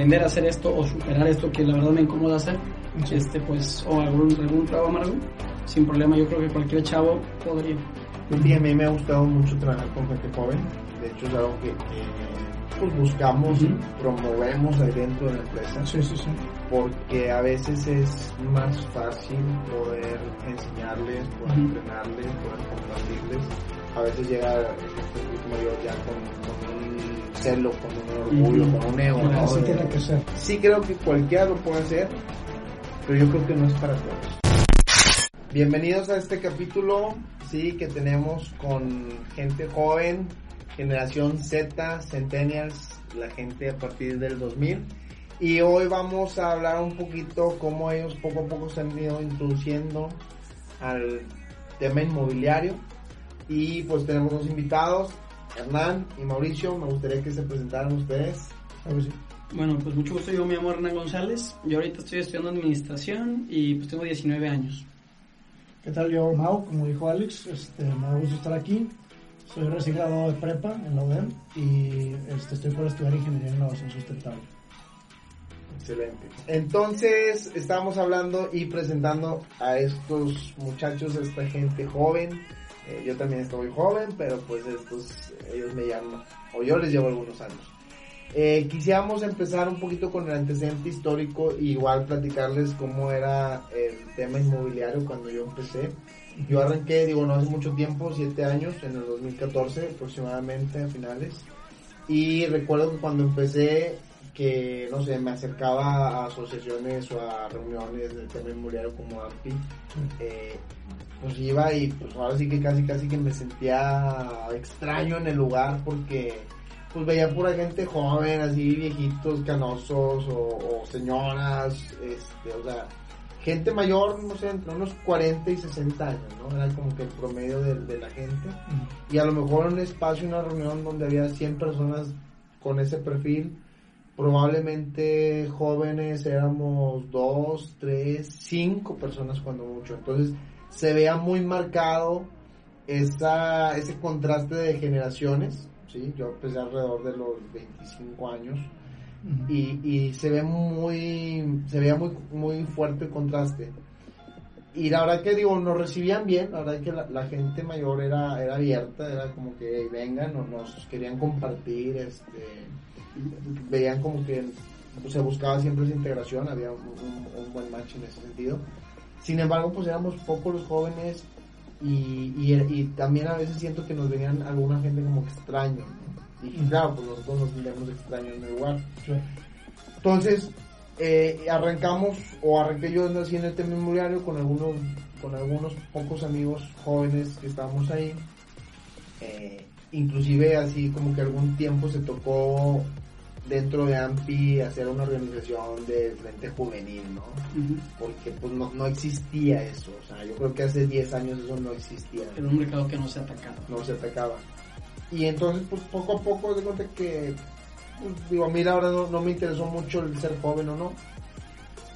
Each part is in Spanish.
aprender a hacer esto o superar esto que la verdad me incomoda hacer, este pues, o algún, algún trago amargo, sin problema, yo creo que cualquier chavo podría. Sí, a mí me ha gustado mucho trabajar con gente joven, de hecho es algo que, que, pues buscamos y promovemos ahí dentro de la empresa. Sí, sí, sí. Porque a veces es más fácil poder enseñarles, poder Ujú. entrenarles, poder compartirles. A veces llega este público mayor ya con, con un celo, con un orgullo, Ujú. con un ego, ¿no? De- tiene que ser. Sí creo que cualquiera lo puede hacer, pero yo creo que no es para todos. Bienvenidos a este capítulo, sí, que tenemos con gente joven, generación Z, Centennials, la gente a partir del 2000. Y hoy vamos a hablar un poquito cómo ellos poco a poco se han ido introduciendo al tema inmobiliario. Y pues tenemos dos invitados, Hernán y Mauricio. Me gustaría que se presentaran ustedes. Bueno, pues mucho gusto, yo me llamo Hernán González, yo ahorita estoy estudiando administración y pues tengo 19 años. ¿Qué tal? Yo, Mau, como dijo Alex, este, me da gusto estar aquí. Soy recién graduado de prepa en la UDEM y este, estoy por estudiar Ingeniería en Innovación Sustentable. Excelente. Entonces, estamos hablando y presentando a estos muchachos, a esta gente joven. Eh, yo también estoy joven, pero pues estos, ellos me llaman, o yo les llevo algunos años. Eh, quisiéramos empezar un poquito con el antecedente histórico, igual platicarles cómo era el tema inmobiliario cuando yo empecé. Yo arranqué, digo, no hace mucho tiempo, siete años, en el 2014 aproximadamente, a finales. Y recuerdo que cuando empecé, que no sé, me acercaba a asociaciones o a reuniones del tema inmobiliario como AMPI, eh, pues iba y pues ahora sí que casi casi que me sentía extraño en el lugar porque pues veía pura gente joven, así viejitos, canosos o, o señoras, este, o sea, gente mayor, no sé, entre unos 40 y 60 años, ¿no? Era como que el promedio de, de la gente. Y a lo mejor un espacio, una reunión donde había 100 personas con ese perfil, probablemente jóvenes éramos dos, tres, cinco personas cuando mucho. Entonces se veía muy marcado esa, ese contraste de generaciones, ¿sí? Yo empecé alrededor de los 25 años y, y se ve muy, se veía muy, muy fuerte el contraste. Y la verdad que digo, nos recibían bien, la verdad que la, la gente mayor era, era abierta, era como que "Hey, vengan, o nos querían compartir, este, veían como que pues, se buscaba siempre esa integración, había un, un- un buen match en ese sentido. Sin embargo, pues éramos pocos los jóvenes y, y, y también a veces siento que nos venían alguna gente como extraño. ¿no? Y claro, pues nosotros nos veíamos extraños en el lugar. Entonces, eh, arrancamos, o arranqué yo el tema inmobiliario con algunos, con algunos pocos amigos jóvenes que estábamos ahí. Eh, inclusive así como que algún tiempo se tocó dentro de AMPI hacer una organización de frente juvenil, ¿no? Porque pues no, no existía eso, o sea, yo creo que hace 10 años eso no existía Era un mercado que no se ha atacado. no se atacaba. Y entonces, pues poco a poco, de cuenta que, pues, digo, a mí la verdad no, no me interesó mucho el ser joven o no.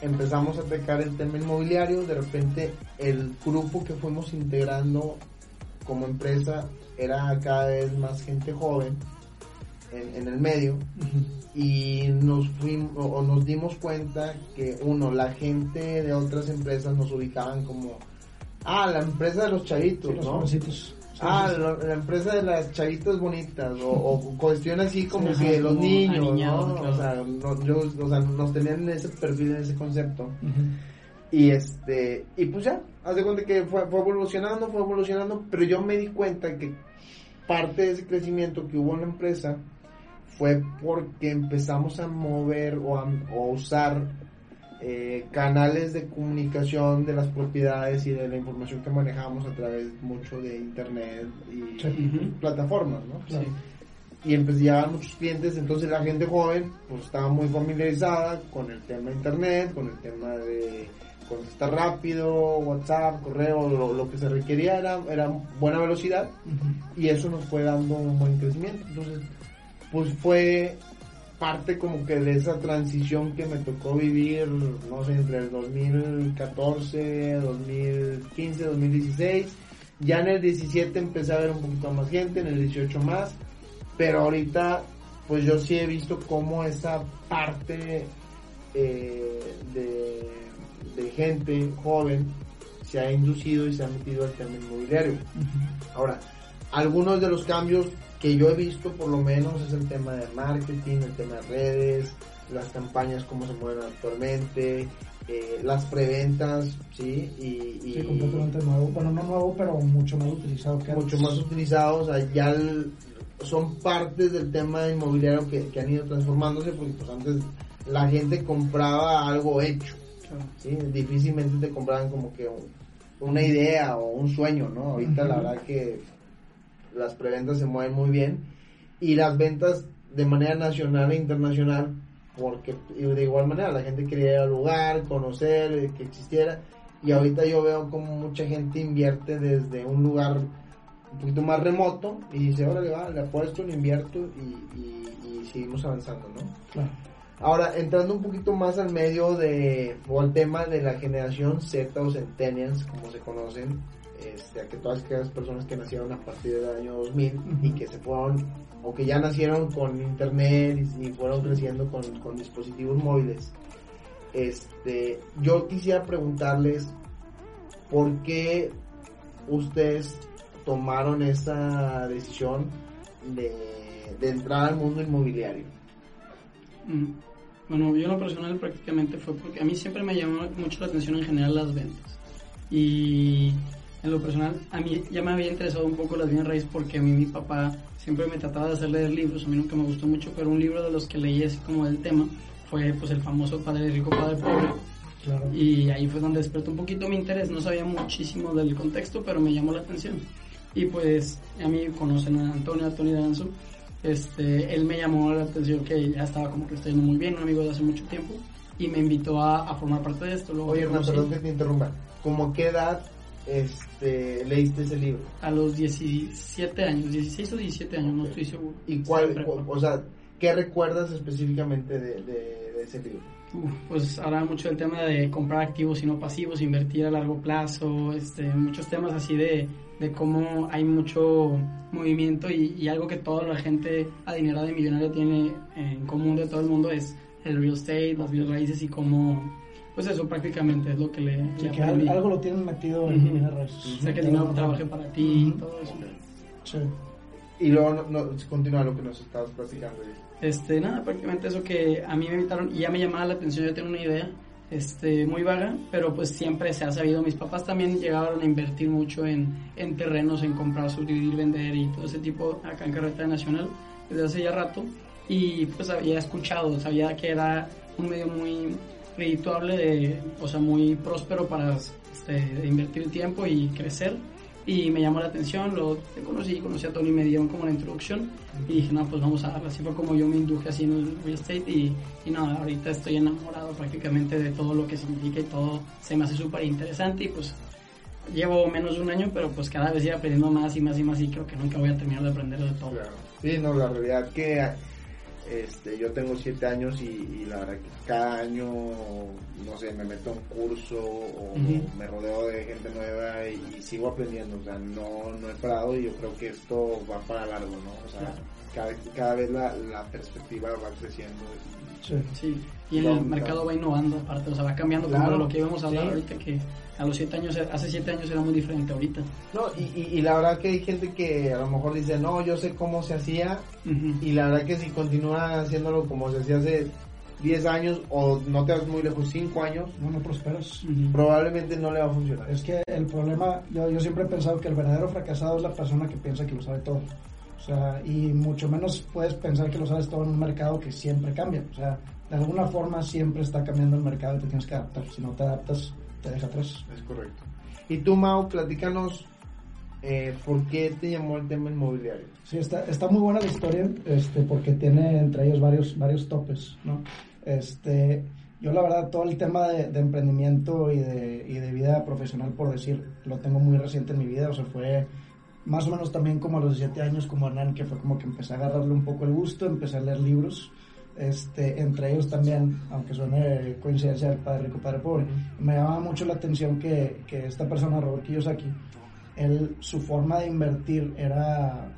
Empezamos a atacar el tema inmobiliario, de repente el grupo que fuimos integrando como empresa era cada vez más gente joven en, en el medio y nos fuimos o nos dimos cuenta que uno la gente de otras empresas nos ubicaban como ah la empresa de los chavitos Sí, los no Ah, la, la empresa de las chavitas bonitas o, o cuestiones así como Sí, que ajá, los niños, ¿no? claro. O sea, no- yo, o sea, nos tenían en ese perfil, en ese concepto. Y este, y pues ya, haz de cuenta que fue, fue evolucionando, fue evolucionando, pero yo me di cuenta que parte de ese crecimiento que hubo en la empresa fue porque empezamos a mover o a, o usar eh, canales de comunicación de las propiedades y de la información que manejamos a través mucho de internet y Sí. Plataformas, ¿no? Y empecé a muchos clientes, entonces la gente joven pues estaba muy familiarizada con el tema de internet, con el tema de contestar rápido, WhatsApp, correo, lo, lo que se requería era, era buena velocidad y eso nos fue dando un buen crecimiento. Entonces, pues fue parte como que de esa transición que me tocó vivir, no sé, entre el 2014, 2015, 2016. Ya en el 17 empecé a ver un poquito más gente, en el 18 más, pero ahorita pues yo sí he visto cómo esa parte eh, de, de gente joven se ha inducido y se ha metido al tema inmobiliario. Ahora, algunos de los cambios que yo he visto por lo menos es el tema de marketing, el tema de redes, las campañas como se mueven actualmente, eh, las preventas, ¿sí? Y, y Sí, completamente nuevo. Bueno, no nuevo, pero mucho más utilizado que mucho antes. más utilizados, o sea, ya el- son partes del tema inmobiliario que, que han ido transformándose, porque pues antes la gente compraba algo hecho. ¿Sí? difícilmente te compraban como que un- una idea o un sueño, ¿no? Ahorita la verdad que las preventas se mueven muy bien y las ventas de manera nacional e internacional, porque de igual manera la gente quería ir al lugar, conocer, eh, que existiera, y ahorita yo veo como mucha gente invierte desde un lugar un poquito más remoto y dice, órale, va, le apuesto, le invierto y, y- y seguimos avanzando, ¿no? Claro. Ahora, entrando un poquito más al medio de, o al tema de la generación Z o Centennials, como se conocen, este, a que todas aquellas personas que nacieron a partir del año 2000 y que se fueron, o que ya nacieron con internet y, y fueron creciendo con, con dispositivos móviles, este, yo quisiera preguntarles por qué ustedes tomaron esa decisión de, de entrar al mundo inmobiliario. Mm, Bueno, yo en lo personal prácticamente fue porque a mí siempre me llamó mucho la atención en general las ventas. Y en lo personal, a mí ya me había interesado un poco las bienes raíces porque a mí mi papá siempre me trataba de hacer leer libros. A mí nunca me gustó mucho, pero un libro de los que leí así como del tema fue pues el famoso Padre Rico, Padre Pobre. Claro. Y ahí fue donde despertó un poquito mi interés. No sabía muchísimo del contexto, pero me llamó la atención. Y pues a mí conocen a Antonio, a Tony Danzo. Este, él me llamó la atención que ya estaba como que estoy yendo muy bien, un amigo de hace mucho tiempo. Y me invitó a, a formar parte de esto. Luego Oye, Hernán, perdón que te interrumpa. ¿Cómo qué edad este, leíste ese libro? a los 17 años, 16 o 17 años, no estoy seguro. ¿Y cuál, o sea, qué recuerdas específicamente de, de- de ese libro? Uf, pues hablaba mucho del tema de comprar activos y no pasivos, invertir a largo plazo, este, muchos temas así de, de cómo hay mucho movimiento y, y algo que toda la gente adinerada y millonaria tiene en común de todo el mundo es el real estate, las bienes raíces y cómo, pues eso prácticamente es lo que le, Sí, le que algo lo tienen metido en Ujú. bienes raíces. O sea, que el dinero trabaje para ti y todo eso. Sí. Y luego no, no, continúa lo que nos estabas platicando. Este, nada, prácticamente eso que a mí me invitaron y ya me llamaba la atención, yo tenía una idea este, muy vaga, pero pues siempre se ha sabido, mis papás también llegaron a invertir mucho en, en terrenos, en comprar, subdividir, vender y todo ese tipo acá en Carretera Nacional desde hace ya rato y pues había escuchado, sabía que era un medio muy redituable, de, o sea, muy próspero para este, invertir tiempo y crecer y me llamó la atención, lo conocí, conocí a Tony, me dieron como la introducción y dije, no, pues vamos a darle, así fue como yo me induje así en el real estate y, y no, ahorita estoy enamorado prácticamente de todo lo que significa y todo se me hace súper interesante y pues llevo menos de un año, pero pues cada vez iba aprendiendo más y más y más y creo que nunca voy a terminar de aprender de todo. Claro. Sí, no, la realidad que este, yo tengo siete años y, y la verdad que cada año, no sé, me meto a un curso o me rodeo de gente nueva y, y sigo aprendiendo, o sea, no, no he parado y yo creo que esto va para largo, ¿no? O sea, cada, cada vez la, la perspectiva va creciendo. Sí. Sí, y en el mercado va innovando aparte, o sea, va cambiando Claro, como lo que íbamos a hablar sí. ahorita que a los siete años, hace siete años era muy diferente ahorita. No, y, y, y la verdad que hay gente que a lo mejor dice, no, yo sé cómo se hacía y la verdad que si continúa haciéndolo como se hacía hace 10 años o no te vas muy lejos, 5 años, No, no prosperas. Probablemente no le va a funcionar. Es que el problema, yo, yo siempre he pensado que el verdadero fracasado es la persona que piensa que lo sabe todo. O sea, y mucho menos puedes pensar que lo sabes todo en un mercado que siempre cambia. O sea, de alguna forma siempre está cambiando el mercado y te tienes que adaptar. Si no te adaptas, te deja atrás. Es correcto. Y tú, Mau, platícanos eh, por qué te llamó el tema inmobiliario. Sí, está, está muy buena la historia, este, porque tiene entre ellos varios, varios topes, ¿no? Este, yo la verdad, todo el tema de, de emprendimiento y de, y de vida profesional, por decir, lo tengo muy reciente en mi vida, o sea, fue más o menos también como a los 17 años, como Hernán, que fue como que empecé a agarrarle un poco el gusto, empecé a leer libros, este, entre ellos también, aunque suene coincidencia del Padre Rico, Padre Pobre, me llamaba mucho la atención que, que esta persona, Robert Kiyosaki, él, su forma de invertir era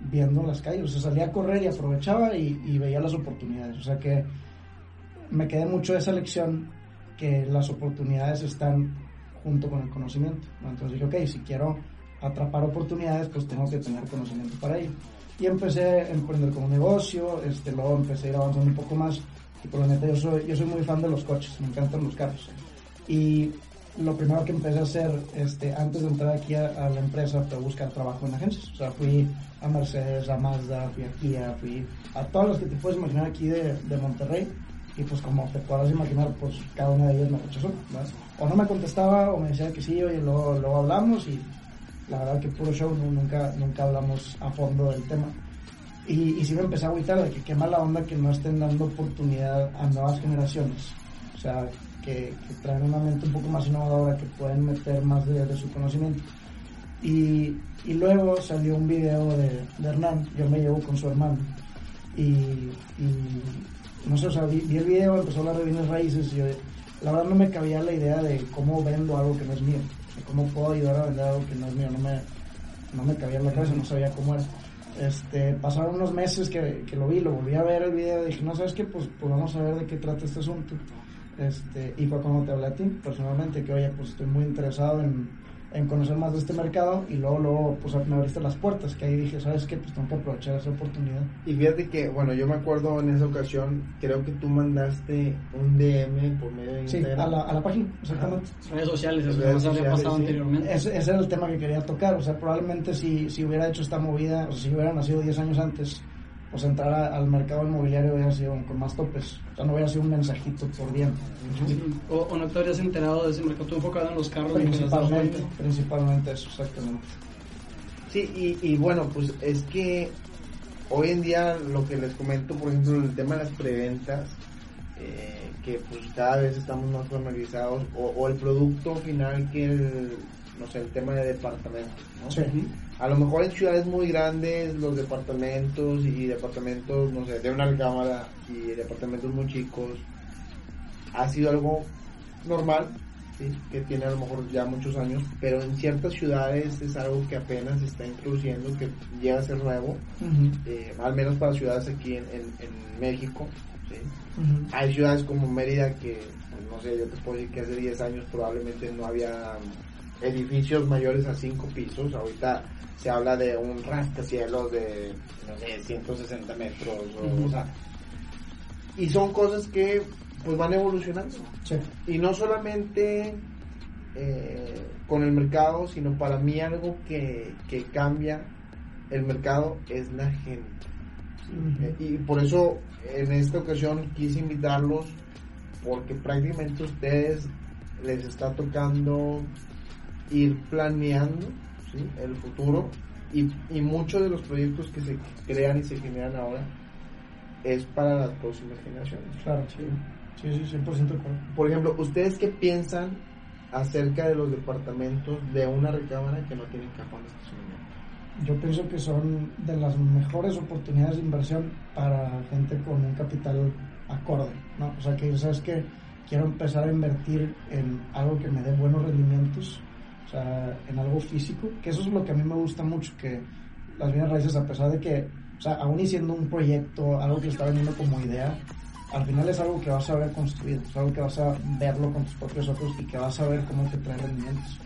viendo las calles. O sea, salía a correr y aprovechaba y, veía las oportunidades. O sea que me quedé mucho de esa lección que las oportunidades están junto con el conocimiento. Entonces dije, ok, si quiero atrapar oportunidades, pues tengo que tener conocimiento para ello. Y empecé a emprender como negocio, este, luego empecé a ir avanzando un poco más. Y por la neta, yo soy, yo soy muy fan de los coches, me encantan los carros. Y lo primero que empecé a hacer este, antes de entrar aquí a, la empresa fue buscar trabajo en agencias. O sea, fui a Mercedes, a Mazda, fui a Kia, fui a todas las que te puedes imaginar aquí de, de Monterrey. Y pues como te puedas imaginar, pues cada una de ellas me rechazó. O no me contestaba o me decía que sí, oye, luego, luego hablamos y la verdad que puro show, nunca, nunca hablamos a fondo del tema. Y, y sí me empecé a agüitar de que qué mala onda que no estén dando oportunidad a nuevas generaciones. O sea, que, traen una mente un poco más innovadora, que pueden meter más de, su conocimiento. Y, y, luego salió un video de, de, Hernán, yo me llevo con su hermano. Y, y no sé, o sea, vi, el video, empezó a hablar de bienes raíces y yo, la verdad no me cabía la idea de cómo vendo algo que no es mío. Cómo puedo ayudar a vender algo que no es mío. No me, no me cabía en la cabeza, no sabía cómo era. Este, pasaron unos meses que, que, lo vi, lo volví a ver el video dije, no sabes qué, pues, pues vamos a ver de qué trata este asunto. Este, y fue cuando te hablé a ti personalmente, que oye, pues estoy muy interesado en, en conocer más de este mercado y luego, luego pues me abriste las puertas, que ahí dije, ¿sabes qué? Pues tengo que aprovechar esa oportunidad. Y fíjate que, bueno, yo me acuerdo en esa ocasión, creo que tú mandaste un DM por medio de Sí, a la, a la página, exactamente. Redes sociales, eso redes había pasado anteriormente. Ese, ese, era el tema que quería tocar, o sea, probablemente si, si hubiera hecho esta movida, o si hubiera nacido 10 años antes, pues entrar al mercado inmobiliario hubiera sido con más topes. O sea, no hubiera sido un mensajito por bien. O, no te habrías enterado de ese mercado, tú enfocado en los carros. Principalmente, principalmente eso, exactamente. Sí, y, y, bueno, pues es que hoy en día lo que les comento, por ejemplo, el tema de las preventas, eh, que pues cada vez estamos más familiarizados, o, o el producto final que el, no sé, el tema de departamentos, ¿no? Sí. A lo mejor en ciudades muy grandes los departamentos y departamentos, no sé, de una cámara y departamentos muy chicos ha sido algo normal, ¿sí? que tiene a lo mejor ya muchos años, pero en ciertas ciudades es algo que apenas se está introduciendo, que llega a ser nuevo, eh, al menos para ciudades aquí en, en, México. ¿sí? Hay ciudades como Mérida que, pues, no sé, yo te puedo decir que hace 10 años probablemente no había edificios mayores a 5 pisos, ahorita se habla de un rascacielos de, no sé, 160 metros, o, sea, y son cosas que pues van evolucionando. Y no solamente eh, con el mercado, sino para mí algo que, que cambia el mercado es la gente. Eh, y por eso en esta ocasión quise invitarlos porque prácticamente ustedes les está tocando ir planeando el futuro y, y muchos de los proyectos que se crean y se generan ahora es para las próximas generaciones. Claro, sí, sí, sí 100% Por ejemplo, ¿ustedes qué piensan acerca de los departamentos de una recámara que no tienen cajón de estacionamiento? Yo pienso que son de las mejores oportunidades de inversión para gente con un capital acorde, ¿no? O sea, que sabes que quiero empezar a invertir en algo que me dé buenos rendimientos sea, en algo físico, que eso es lo que a mí me gusta mucho, que las bienes raíces, a pesar de que, o sea, aún y siendo un proyecto, algo que está vendiendo como idea, al final es algo que vas a ver construido, es algo que vas a verlo con tus propios ojos y que vas a ver cómo te trae rendimientos.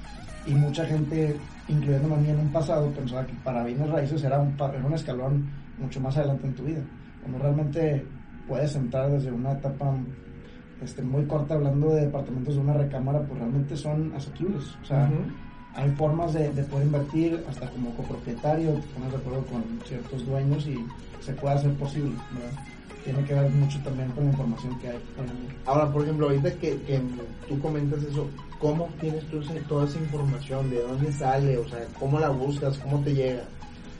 Y mucha gente, incluyéndome a mí en un pasado, pensaba que para bienes raíces era un, era un escalón mucho más adelante en tu vida, cuando realmente puedes entrar desde una etapa este, muy corta hablando de departamentos de una recámara, pues realmente son asequibles. O sea, hay formas de, poder invertir hasta como copropietario, te pones de acuerdo con ciertos dueños y se puede hacer posible. Tiene que ver mucho también con la información que hay. Ahora, por ejemplo, ahorita que, tú comentas eso, ¿cómo tienes tú toda esa información? ¿De dónde sale? O sea, ¿cómo la buscas? ¿Cómo te llega?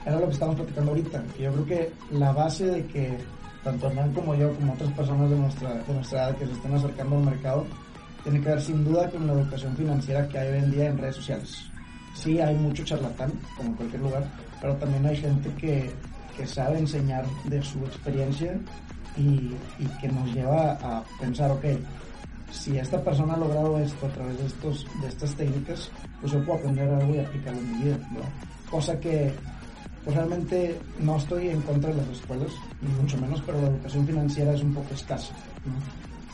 Era lo que estamos platicando ahorita. Yo creo que la base de que tanto Hernán como yo, como otras personas de nuestra, de nuestra edad que se estén acercando al mercado, tiene que ver sin duda con la educación financiera que hay hoy en día en redes sociales. Sí, hay mucho charlatán, como en cualquier lugar, pero también hay gente que, que sabe enseñar de su experiencia y, y, que nos lleva a pensar, ok, si esta persona ha logrado esto a través de, estos, de estas técnicas, pues yo puedo aprender algo y aplicarlo en mi vida, Cosa que pues realmente no estoy en contra de las escuelas, ni mucho menos, pero la educación financiera es un poco escasa,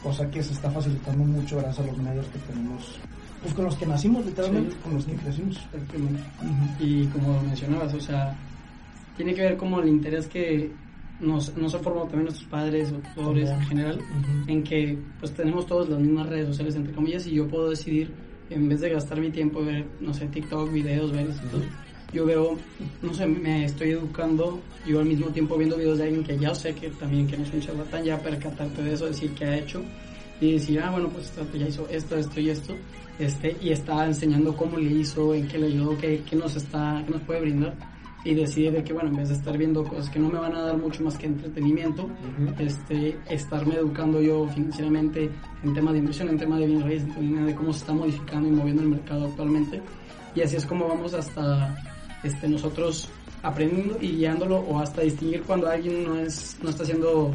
cosa que se está facilitando mucho gracias a los medios que tenemos, pues con los que nacimos literalmente, con los que crecimos. Y como mencionabas, o sea, tiene que ver como el interés que nos, nos han formado también nuestros padres o tutores en general, en que pues tenemos todos las mismas redes sociales, entre comillas, y yo puedo decidir, en vez de gastar mi tiempo ver, no sé, TikTok, videos, ver esto, yo veo, no sé, me estoy educando, yo al mismo tiempo viendo videos de alguien que ya sé que también que no es un charlatán, ya percatarte de eso, decir qué ha hecho y decir, ah, bueno, pues ya hizo esto, esto y esto, este, y está enseñando cómo le hizo, en qué le ayudó, qué, qué nos está, qué nos puede brindar y decidir que, bueno, en vez de estar viendo cosas que no me van a dar mucho más que entretenimiento, este, estarme educando yo financieramente en tema de inversión, en tema de bien raíz, de cómo se está modificando y moviendo el mercado actualmente. Y así es como vamos hasta este, nosotros aprendiendo y guiándolo o hasta distinguir cuando alguien no, es, no está haciendo,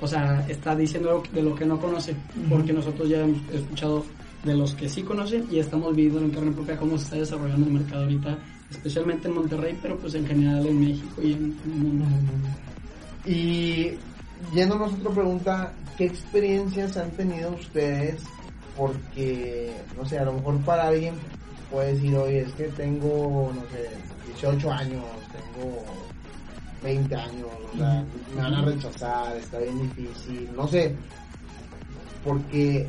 o sea, está diciendo algo de lo que no conoce, porque nosotros ya hemos escuchado de los que sí conocen y estamos viendo en carne propia cómo se está desarrollando el mercado ahorita especialmente en Monterrey, pero pues en general en México y en, el mundo. Y yéndonos a otra pregunta, ¿qué experiencias han tenido ustedes? Porque, no sé, a lo mejor para alguien puede decir, oye, es que tengo, no sé, 18 años, tengo 20 años, o sea, me van a rechazar, está bien difícil, no sé, porque,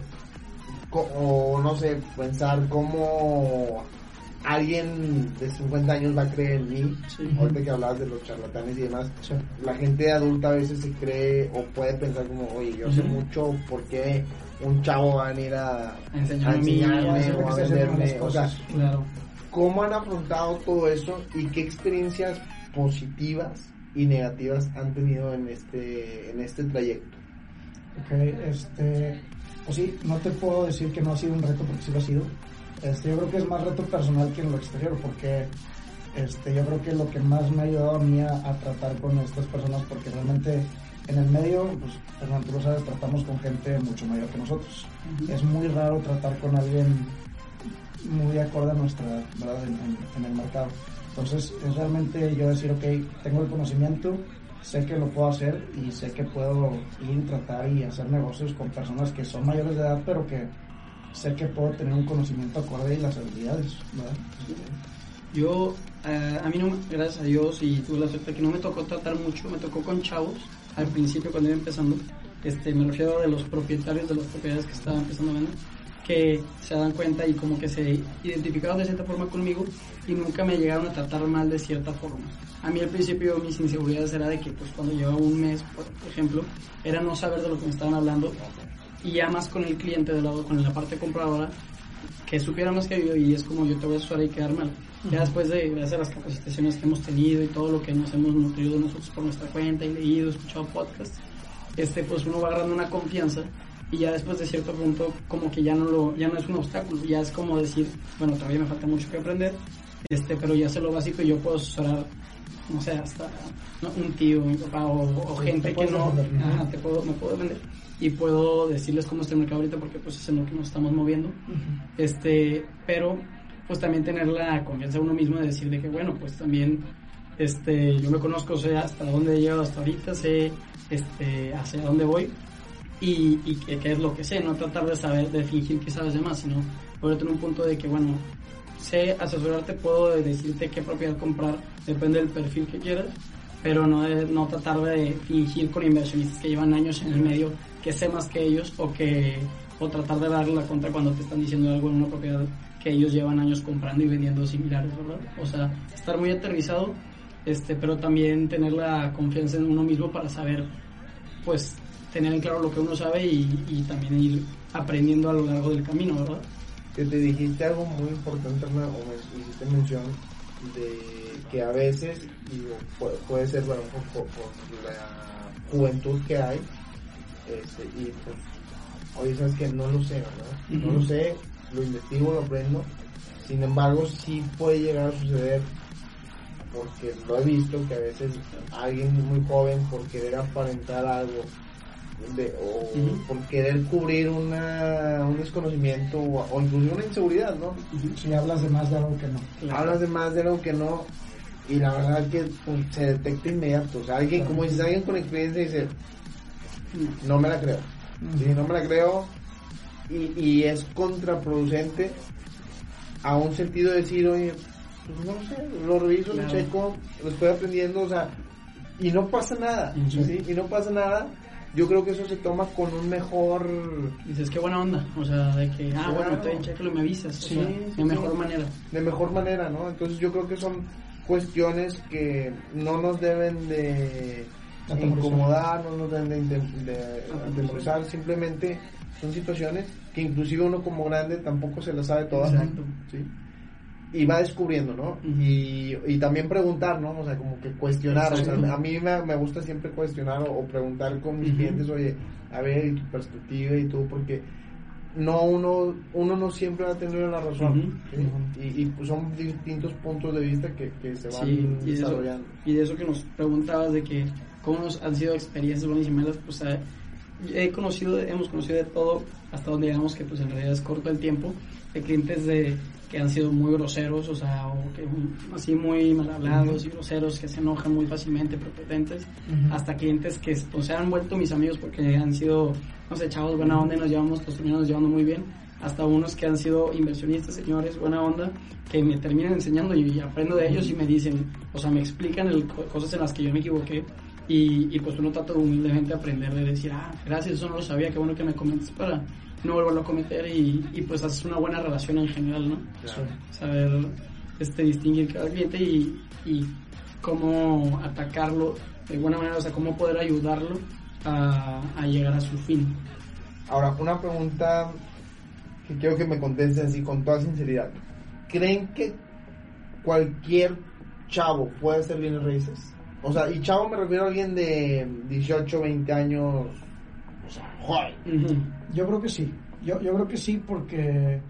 o no sé, pensar cómo alguien de 50 años va a creer en mí. Ahorita que hablabas de los charlatanes y demás, la gente adulta a veces se cree o puede pensar como, oye, yo sé mucho, ¿por qué un chavo va a venir a, enseñarme o a venderme? O sea, ¿cómo han afrontado todo eso y qué experiencias positivas y negativas han tenido en este, en este trayecto? Ok, este, pues sí, no te puedo decir que no ha sido un reto porque sí lo ha sido este, yo creo que es más reto personal que en lo exterior, porque este, yo creo que lo que más me ha ayudado a mí a, tratar con estas personas, porque realmente en el medio, pues, Fernando, tú lo sabes, tratamos con gente mucho mayor que nosotros. Es muy raro tratar con alguien muy acorde a nuestra ¿verdad? En, el mercado. Entonces, es realmente yo decir, ok, tengo el conocimiento, sé que lo puedo hacer y sé que puedo ir, tratar y hacer negocios con personas que son mayores de edad, pero que sé que puedo tener un conocimiento acorde y las habilidades, ¿verdad? Yo, eh, a mí no, gracias a Dios y tuve la suerte que no me tocó tratar mucho, me tocó con chavos al principio cuando iba empezando, este, me refiero a los propietarios de las propiedades que estaban empezando a vender, que se dan cuenta y como que se identificaron de cierta forma conmigo y nunca me llegaron a tratar mal de cierta forma. A mí al principio mis inseguridades era de que pues cuando llevaba un mes, por ejemplo, era no saber de lo que me estaban hablando y ya más con el cliente de lado, con la parte compradora, que supiera más que yo y es como yo te voy a asesorar y quedar mal. Ya después de, hacer las capacitaciones que hemos tenido y todo lo que nos hemos nutrido nosotros por nuestra cuenta y leído, escuchado podcasts, este, pues uno va agarrando una confianza y ya después de cierto punto como que ya no lo ya no es un obstáculo ya es como decir bueno todavía me falta mucho que aprender este pero ya sé lo básico y yo puedo asesorar no sé hasta un tío mi papá o, gente que no te puedo me puedo vender y puedo decirles cómo está el mercado ahorita porque pues es en lo que nos estamos moviendo. Este, pero pues también tener la confianza en uno mismo de decir de que bueno, pues también este yo me conozco, sé hasta dónde he llegado hasta ahorita, sé este hacia dónde voy y, y qué, es lo que sé, no tratar de saber de fingir que sabes de más, sino poder tener un punto de que bueno, sé asesorarte, puedo decirte qué propiedad comprar, depende del perfil que quieras, pero no, no tratar de fingir con inversionistas que llevan años en el medio que sé más que ellos o que o tratar de darle la contra cuando te están diciendo algo en una propiedad que ellos llevan años comprando y vendiendo similares, ¿verdad? O sea, estar muy aterrizado, este, pero también tener la confianza en uno mismo para saber, pues, tener en claro lo que uno sabe y, también ir aprendiendo a lo largo del camino, ¿verdad? Que te dijiste algo muy importante, o me hiciste mención de que a veces, digo, puede, ser, bueno, por la juventud que hay, este, y pues, oye, sabes que no lo sé, ¿verdad? No lo sé, lo investigo, lo aprendo. Sin embargo, sí puede llegar a suceder, porque lo he visto, que a veces alguien muy joven, por querer aparentar algo, de, o por querer cubrir una, un desconocimiento o, incluso una inseguridad, ¿no? Si hablas de más de algo que no. Hablas de más de algo que no, y la verdad que pues, se detecta inmediato. O sea, alguien, como dices, alguien con experiencia dice, no me la creo. Sí, no me la creo. Y, y es contraproducente a un sentido de decir, oye, pues no sé, lo reviso, lo checo, lo estoy aprendiendo, o sea, y no pasa nada, ¿sí? Y no pasa nada. Yo creo que eso se toma con un mejor... Dices, qué buena onda, o sea, de que, ah, bueno, te checo y me avisas, sí, de mejor manera. De mejor manera, ¿no? Entonces yo creo que son cuestiones que no nos deben de incomodar, no nos deben de, de, simplemente son situaciones que inclusive uno como grande tampoco se las sabe todas. ¿sí? y va descubriendo, ¿no? y, y, también preguntar, ¿no? O sea, como que cuestionar. O sea, a mí me, me, gusta siempre cuestionar o, preguntar con mis clientes, oye, a ver, tu perspectiva y todo, porque no uno uno no siempre va a tener la razón. y, y, pues son distintos puntos de vista que, que se van desarrollando. y de eso que nos preguntabas de que cómo nos han sido experiencias buenas y malas, pues he conocido, hemos conocido de todo, hasta donde digamos que pues en realidad es corto el tiempo, de clientes de que han sido muy groseros, o sea, o que así muy mal hablados y groseros, que se enojan muy fácilmente, prepotentes, hasta clientes que pues, se han vuelto mis amigos porque han sido, no sé, chavos buena onda y nos llevamos, pues terminamos llevando muy bien, hasta unos que han sido inversionistas, señores, buena onda, que me terminan enseñando y, aprendo de ellos y me dicen, o sea, me explican el, cosas en las que yo me equivoqué y, y pues uno trata humildemente aprender de decir, ah, gracias, eso no lo sabía, qué bueno que me comentes para no volverlo a cometer y, y pues haces una buena relación en general, ¿no? Saber este, distinguir cada cliente y, y cómo atacarlo de buena manera, o sea, cómo poder ayudarlo a, a llegar a su fin. Ahora, una pregunta que quiero que me contesten así con toda sinceridad. ¿Creen que cualquier chavo puede ser bienes raíces? O sea, y chavo me refiero a alguien de 18, 20 años, o sea, joven. Yo creo que sí. Yo, yo creo que sí porque,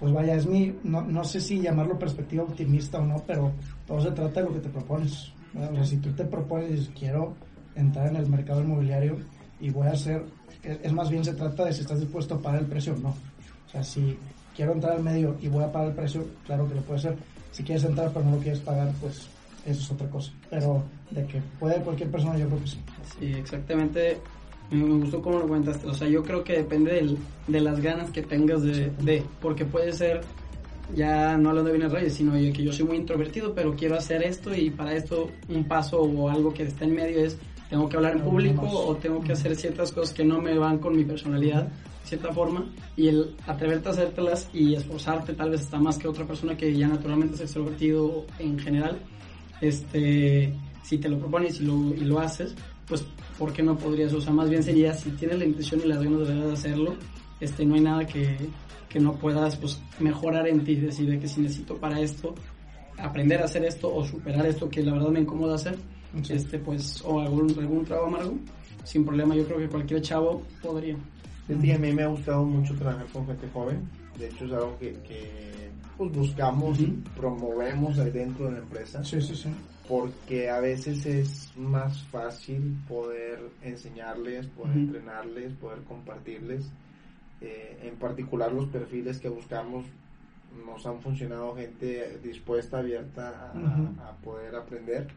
pues vaya, es mi, no, no sé si llamarlo perspectiva optimista o no, pero todo se trata de lo que te propones. O sea, si tú te propones, quiero entrar en el mercado inmobiliario y voy a hacer, es, más bien se trata de si estás dispuesto a pagar el precio o no. O sea, si quiero entrar al medio y voy a pagar el precio, claro que lo puede ser. Si quieres entrar pero no lo quieres pagar, pues eso es otra cosa. Pero de que puede cualquier persona, yo creo que sí. Sí, exactamente. Me gustó cómo lo cuentas. O sea, yo creo que depende de las ganas que tengas de, de, porque puede ser, ya no hablando de bienes reyes, sino que yo soy muy introvertido, pero quiero hacer esto y para esto un paso o algo que está en medio es, tengo que hablar en público o tengo que hacer ciertas cosas que no me van con mi personalidad, de cierta forma, y el atreverte a hacértelas y esforzarte tal vez está más que otra persona que ya naturalmente es extrovertido en general, este, si te lo propones y lo, y lo haces, pues ¿por qué no podrías? O sea, más bien sería, si tienes la intención y las ganas de hacerlo, este, no hay nada que, que no puedas pues, mejorar en ti, decir de que si necesito para esto, aprender a hacer esto o superar esto que la verdad me incomoda hacer, este, pues, o algún, algún trabajo amargo, sin problema, yo creo que cualquier chavo podría. Sí, a mí me ha gustado mucho trabajar con gente joven, de hecho es algo que, que pues, buscamos y promovemos ahí dentro de la empresa. Sí, sí, sí porque a veces es más fácil poder enseñarles, poder entrenarles, poder compartirles. Eh, en particular los perfiles que buscamos nos han funcionado gente dispuesta, abierta a, poder aprender.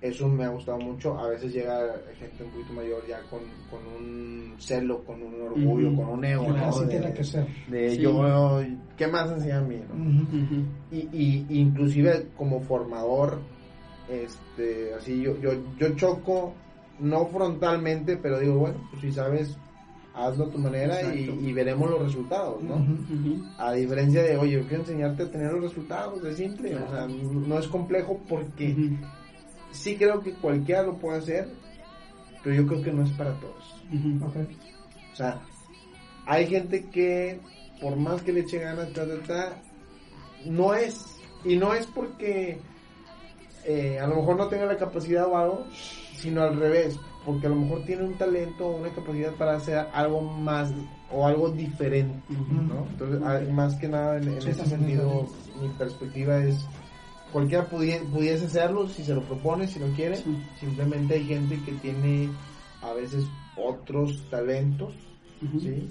Eso me ha gustado mucho. A veces llega gente un poquito mayor ya con, un celo, con un orgullo, con un ego. ¿no? tiene que ser. De yo, ¿qué más enseña a mí? y, y inclusive como formador este, así yo, yo, yo choco, no frontalmente, pero digo, bueno, pues si sabes, hazlo a tu manera y, veremos los resultados, ¿no? A diferencia de, oye, yo quiero enseñarte a tener los resultados, es simple, o sea, no es complejo porque sí creo que cualquiera lo puede hacer, pero yo creo que no es para todos. O sea, hay gente que, por más que le eche ganas, no es, y no es porque eh, a lo mejor no tenga la capacidad o algo, sino al revés, porque a lo mejor tiene un talento o una capacidad para hacer algo más o algo diferente, ¿no? Entonces, más que nada en, ese sentido, mi perspectiva es cualquiera pudiese hacerlo si se lo propone, si lo quiere, simplemente hay gente que tiene a veces otros talentos, ¿sí?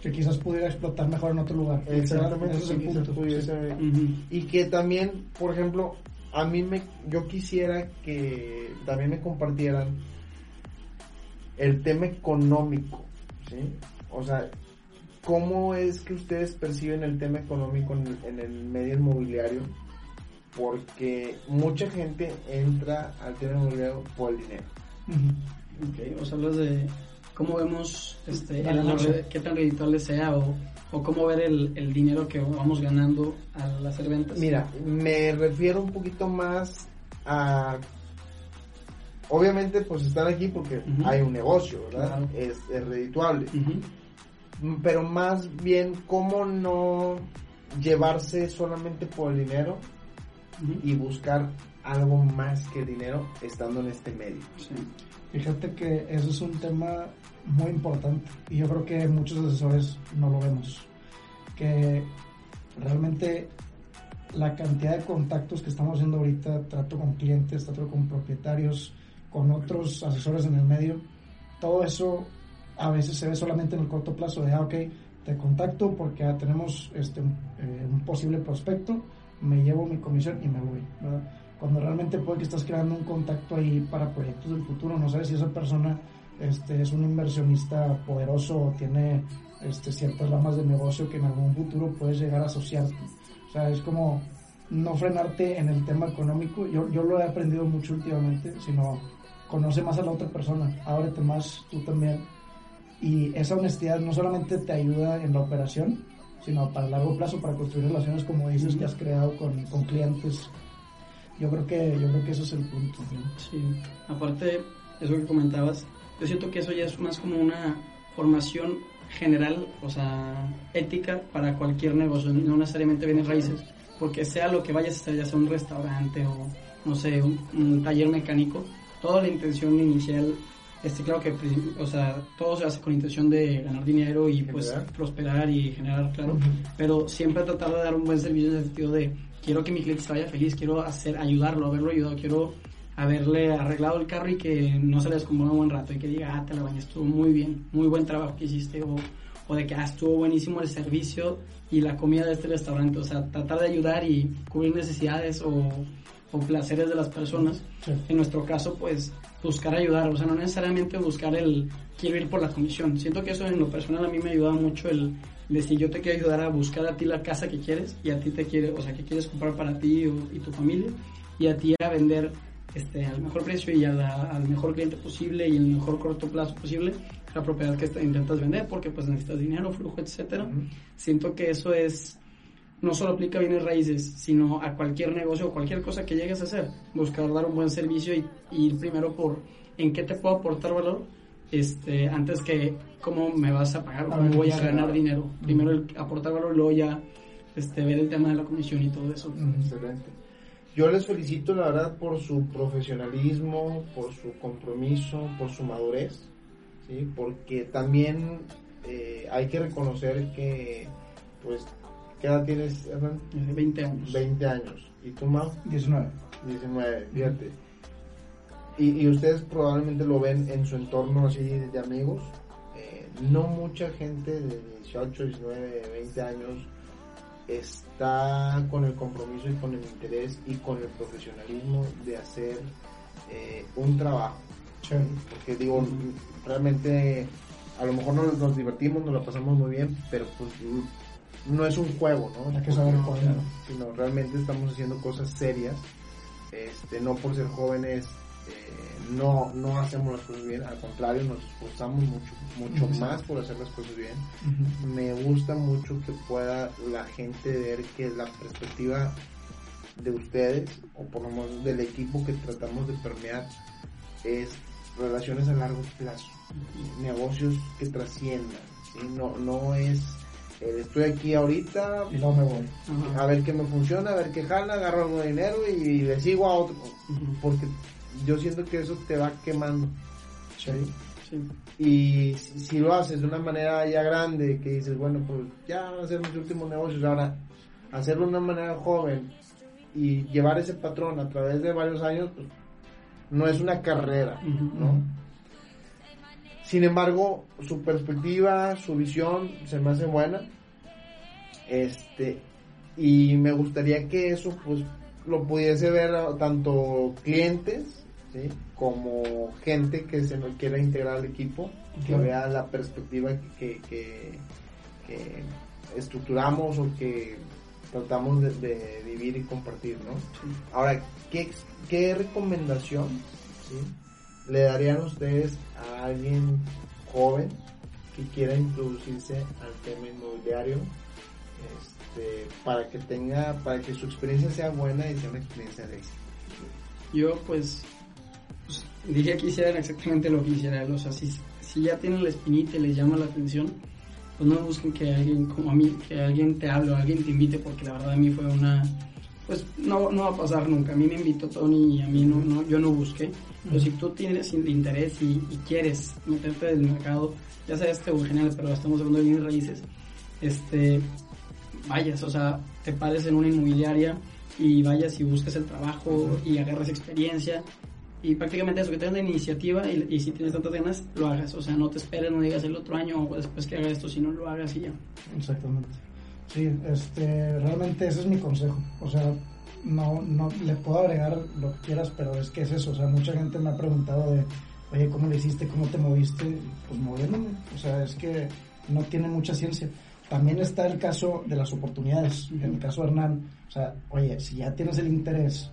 que quizás pudiera explotar mejor en otro lugar. Exactamente, Y que también, por ejemplo, a mí me, yo quisiera que también me compartieran el tema económico, ¿sí? O sea, ¿cómo es que ustedes perciben el tema económico en el, medio inmobiliario? Porque mucha gente entra al tema inmobiliario por el dinero. Ok, o sea, hablas de cómo vemos este, el, qué tan redituable sea o, o cómo ver el, el, dinero que vamos ganando al hacer ventas. Mira, me refiero un poquito más a obviamente pues están aquí porque hay un negocio, ¿verdad? Es, es, redituable. Pero más bien, ¿cómo no llevarse solamente por el dinero y buscar algo más que dinero estando en este medio? Fíjate que eso es un tema muy importante y yo creo que muchos asesores no lo vemos. Que realmente la cantidad de contactos que estamos haciendo ahorita, trato con clientes, trato con propietarios, con otros asesores en el medio, todo eso a veces se ve solamente en el corto plazo de, ah, ok, te contacto porque tenemos este, eh, un posible prospecto, me llevo mi comisión y me voy, Cuando realmente puede que estás creando un contacto ahí para proyectos del futuro, no sabes si esa persona este, es un inversionista poderoso o tiene este, ciertas ramas de negocio que en algún futuro puedes llegar a asociarte. O sea, es como no frenarte en el tema económico. Yo, yo lo he aprendido mucho últimamente, sino conoce más a la otra persona, ábrete más tú también. Y esa honestidad no solamente te ayuda en la operación, sino para largo plazo, para construir relaciones como dices que has creado con, con clientes. Yo creo que yo creo que ese es el punto. Sí, aparte, eso que comentabas, yo siento que eso ya es más como una formación general, o sea, ética para cualquier negocio, no necesariamente bienes raíces, porque sea lo que vayas a hacer, ya sea un restaurante o, no sé, un taller mecánico, toda la intención inicial, este, claro que, o sea, todo se hace con intención de ganar dinero y pues prosperar y generar, claro, pero siempre tratar de dar un buen servicio en el sentido de quiero que mi cliente se vaya feliz, quiero hacer, ayudarlo, haberlo ayudado, quiero haberle arreglado el carro y que no se le descompone un buen rato y que diga, ah, te la bañé, estuvo muy bien, muy buen trabajo que hiciste o, o de que ah, estuvo buenísimo el servicio y la comida de este restaurante, o sea, tratar de ayudar y cubrir necesidades o o placeres de las personas. En nuestro caso, pues buscar ayudar, o sea, no necesariamente buscar el quiero ir por la comisión. Siento que eso en lo personal a mí me ayuda mucho el decir yo te quiero ayudar a buscar a ti la casa que quieres y a ti te quiere, o sea, que quieres comprar para ti y tu familia y a ti a vender este, al mejor precio y al mejor cliente posible y en el mejor corto plazo posible la propiedad que intentas vender porque pues necesitas dinero, flujo, etcétera. Siento que eso es no solo aplica a bienes raíces, sino a cualquier negocio o cualquier cosa que llegues a hacer. Buscar dar un buen servicio y, ir primero por en qué te puedo aportar valor, este, antes que cómo me vas a pagar o cómo voy a ganar dinero. Primero el aportar valor, luego ya este, ver el tema de la comisión y todo eso. Excelente. Yo les felicito, la verdad, por su profesionalismo, por su compromiso, por su madurez, ¿sí? porque también eh, hay que reconocer que pues ¿Qué edad tienes, Hernán? 20 años. 20 años. ¿Y tú, Mau? 19. 19, fíjate. Y, y, ustedes probablemente lo ven en su entorno así de amigos. Eh, no mucha gente de 18, 19, 20 años está con el compromiso y con el interés y con el profesionalismo de hacer eh, un trabajo. Porque digo, realmente a lo mejor nos, nos divertimos, nos lo pasamos muy bien, pero pues no es un juego, ¿no? Hay que saber Sino realmente estamos haciendo cosas serias. Este, no por ser jóvenes eh, no, no hacemos las cosas bien, al contrario, nos esforzamos mucho, mucho más por hacer las cosas bien. Me gusta mucho que pueda la gente ver que la perspectiva de ustedes, o por lo menos del equipo que tratamos de permear, es relaciones a largo plazo, negocios que trasciendan, no, no es eh, estoy aquí ahorita y no me voy. A ver qué me funciona, a ver qué jala, agarro algo de dinero y, le sigo a otro. Porque yo siento que eso te va quemando. Sí. Y si, lo haces de una manera ya grande, que dices, bueno, pues ya van a ser mis últimos negocios, ahora hacerlo de una manera joven y llevar ese patrón a través de varios años, pues no es una carrera, ¿no? Sin embargo, su perspectiva, su visión se me hace buena. Este, y me gustaría que eso pues lo pudiese ver tanto clientes ¿sí? como gente que se nos quiera integrar al equipo, que vea la perspectiva que, que, estructuramos o que tratamos de, vivir y compartir, ¿no? Ahora, ¿qué, qué recomendación le darían ustedes a alguien joven que quiera introducirse al tema inmobiliario este, para que tenga, para que su experiencia sea buena y sea una experiencia de éxito? Yo pues diría que hicieran exactamente lo que hicieran. O sea, si, si ya tienen la espinita y les llama la atención, pues no busquen que alguien como a mí, que alguien te hable o alguien te invite, porque la verdad a mí fue una, pues no, no va a pasar nunca. A mí me invitó Tony y a mí no, no yo no busqué. Pero si tú tienes interés y, quieres meterte del mercado, ya sea este o general, pero estamos hablando de bienes raíces, este, vayas, o sea, te pares en una inmobiliaria y vayas y busques el trabajo y agarres experiencia y prácticamente eso, que tengas la iniciativa y, si tienes tantas ganas, lo hagas. O sea, no te esperes, no digas el otro año o después que haga esto, sino lo hagas y ya. Exactamente. Sí, este, realmente ese es mi consejo. O sea, no, no le puedo agregar lo que quieras, pero es que es eso. O sea, mucha gente me ha preguntado de, oye, ¿cómo le hiciste? ¿Cómo te moviste? Pues moviéndome. O sea, es que no tiene mucha ciencia. También está el caso de las oportunidades. En el caso de Hernán, o sea, oye, si ya tienes el interés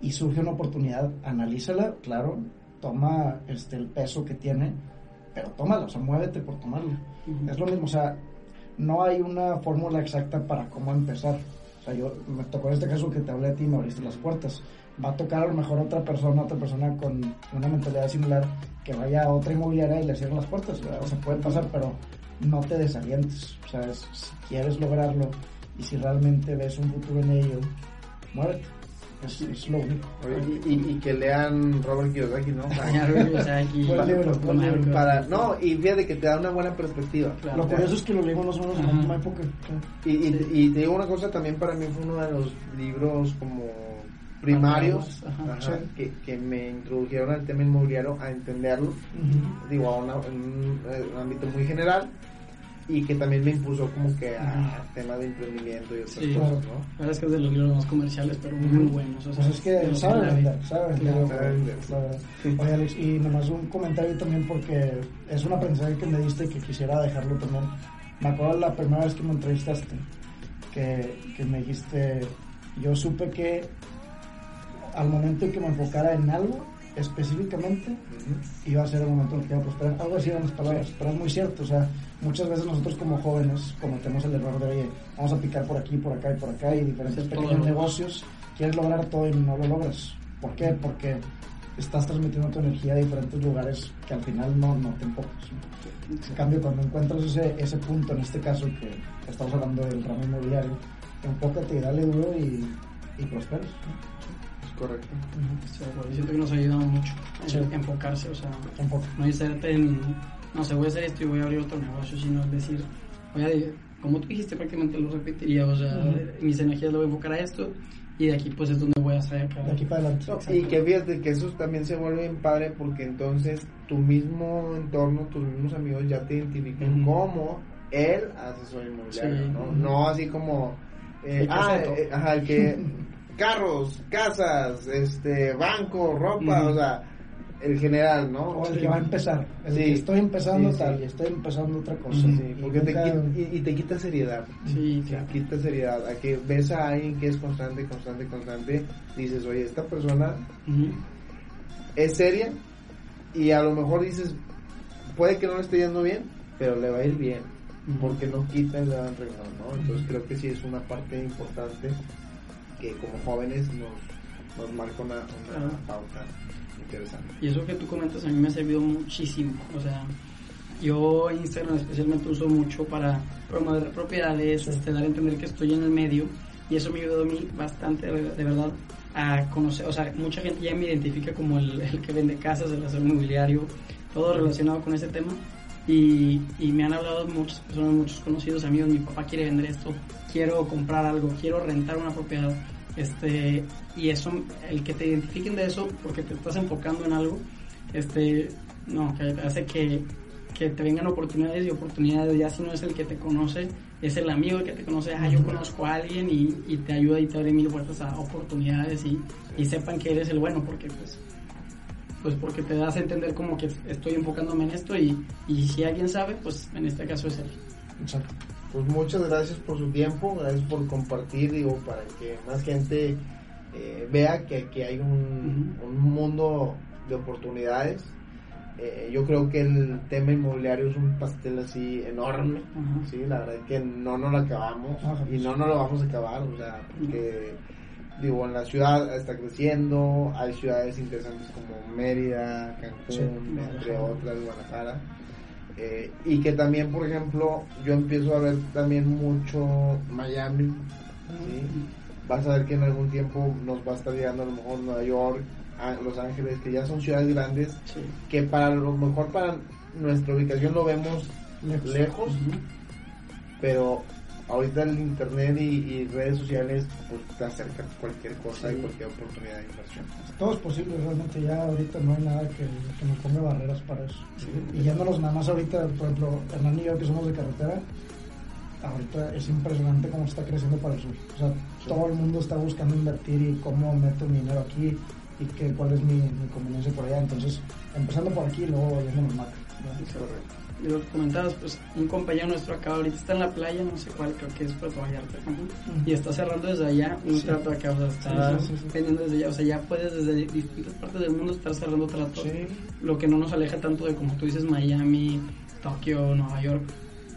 y surge una oportunidad, analízala, claro, toma este, el peso que tiene, pero tómalo, o sea, muévete por tomarlo. Es lo mismo, o sea, no hay una fórmula exacta para cómo empezar. O sea, yo me tocó en este caso que te hablé a ti y me abriste las puertas. Va a tocar a lo mejor otra persona, otra persona con una mentalidad similar que vaya a otra inmobiliaria y le cierren las puertas. O sea, puede pasar, pero no te desalientes. O sea, si quieres lograrlo y si realmente ves un futuro en ello, muévete. Es, lo único. y, que lean Robert Kiyosaki, ¿no? para, para, no, y fíjate que te da una buena perspectiva. lo curioso es que lo leímos más o menos en la misma época. Y, y, te digo una cosa, también para mí fue uno de los libros como primarios que, que, me introdujeron al tema inmobiliario a entenderlo, digo, a en un ámbito muy general y que también me impulsó como que a tema de emprendimiento y otras cosas, ¿no? La verdad es que es de los libros más comerciales, pero muy buenos. O sea, pues es que sabe vender, sabe vender. Oye, Alex, y nomás un comentario también porque es un aprendizaje que me diste y que quisiera dejarlo también. Me acuerdo la primera vez que me entrevistaste, que, que me dijiste, yo supe que al momento en que me enfocara en algo, específicamente iba a ser el momento en el que iba a prosperar. Algo así eran las palabras, pero es muy cierto. O sea, muchas veces nosotros como jóvenes cometemos el error de, oye, vamos a picar por aquí, por acá y por acá y diferentes pequeños negocios. Quieres lograr todo y no lo logras. ¿Por qué? Porque estás transmitiendo tu energía a diferentes lugares que al final no, no te enfocas. En cambio, cuando encuentras ese, ese punto, en este caso que estamos hablando del ramo inmobiliario, enfócate y dale duro y, y prosperas. Correcto. siento que nos ha ayudado mucho a enfocarse, o sea, no hacerte en, no sé, voy a hacer esto y voy a abrir otro negocio, sino es decir, voy a, como tú dijiste, prácticamente lo repetiría, o sea, mis energías lo voy a enfocar a esto y de aquí pues es donde voy a salir De aquí para adelante. y que fíjate que eso también se vuelve bien padre porque entonces tu mismo entorno, tus mismos amigos ya te identifican como el asesor inmobiliario, ¿no? No así como... Eh, ah, eh, ajá, el que carros, casas, este, banco, ropa, o sea, el general, ¿no? O el que va a empezar. El que estoy empezando tal y estoy empezando otra cosa. Sí, porque te, y, te quita seriedad. Sí, Te quita seriedad. A que ves a alguien que es constante, constante, constante, dices, oye, esta persona es seria y a lo mejor dices, puede que no le esté yendo bien, pero le va a ir bien. Porque no quita el gran ¿no? Entonces creo que sí es una parte importante que como jóvenes nos, nos marca una, pauta interesante. Y eso que tú comentas a mí me ha servido muchísimo. O sea, yo Instagram especialmente uso mucho para promover propiedades, este, dar a entender que estoy en el medio y eso me ayudó a mí bastante, de verdad, a conocer, o sea, mucha gente ya me identifica como el, el que vende casas, el asesor inmobiliario, todo relacionado con ese tema. Y, y, me han hablado muchas personas, muchos conocidos amigos, mi papá quiere vender esto, quiero comprar algo, quiero rentar una propiedad. Este, y eso, el que te identifiquen de eso porque te estás enfocando en algo, este, no, que hace que que te vengan oportunidades y oportunidades, ya si no es el que te conoce, es el amigo el que te conoce, ah, yo conozco a alguien y, y te ayuda y te abre mil puertas a oportunidades y, y sepan que eres el bueno, porque pues pues porque te das a entender como que estoy enfocándome en esto y, y si alguien sabe, pues en este caso es él. Exacto. Pues muchas gracias por su tiempo, gracias por compartir, digo, para que más gente eh, vea que aquí hay un, un mundo de oportunidades. Eh, yo creo que el tema inmobiliario es un pastel así enorme, ¿sí? La verdad es que no nos lo acabamos y no nos lo vamos a acabar, o sea, porque digo, en la ciudad está creciendo, hay ciudades interesantes como Mérida, Cancún, entre otras, Guadalajara. Eh, y que también, por ejemplo, yo empiezo a ver también mucho Miami. Vas a ver que en algún tiempo nos va a estar llegando a lo mejor Nueva York, Los Ángeles, que ya son ciudades grandes, que para lo mejor para nuestra ubicación lo vemos lejos, pero ahorita el internet y, redes sociales pues, te acercan cualquier cosa y cualquier oportunidad de inversión. Todo es posible, realmente ya ahorita no hay nada que, que nos ponga barreras para eso. Y yéndonos nada más ahorita, por ejemplo, Hernán y yo que somos de carretera, ahorita es impresionante cómo está creciendo para el sur. O sea, todo el mundo está buscando invertir y cómo meto mi dinero aquí y que, cuál es mi, conveniencia por allá. Entonces, empezando por aquí y luego yéndonos más. Correcto y lo que comentabas, pues un compañero nuestro acá ahorita está en la playa, no sé cuál, creo que es Puerto Vallarta, y está cerrando desde allá un trato acá, o sea, está vendiendo desde allá, o sea, ya puedes desde distintas partes del mundo estar cerrando tratos, lo que no nos aleja tanto de, como tú dices, Miami, Tokio, Nueva York.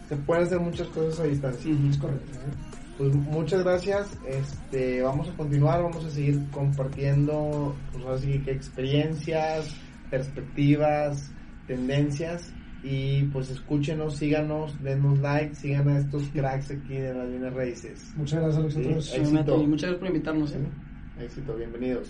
Se pueden hacer muchas cosas a distancia. Es correcto. Pues muchas gracias. Este, vamos a continuar, vamos a seguir compartiendo, pues así que experiencias, perspectivas, tendencias y pues escúchenos, síganos, denos like, sigan a estos cracks aquí de las bienes raíces. Muchas gracias a Éxito. muchas gracias por invitarnos. ¿eh? Éxito, bienvenidos.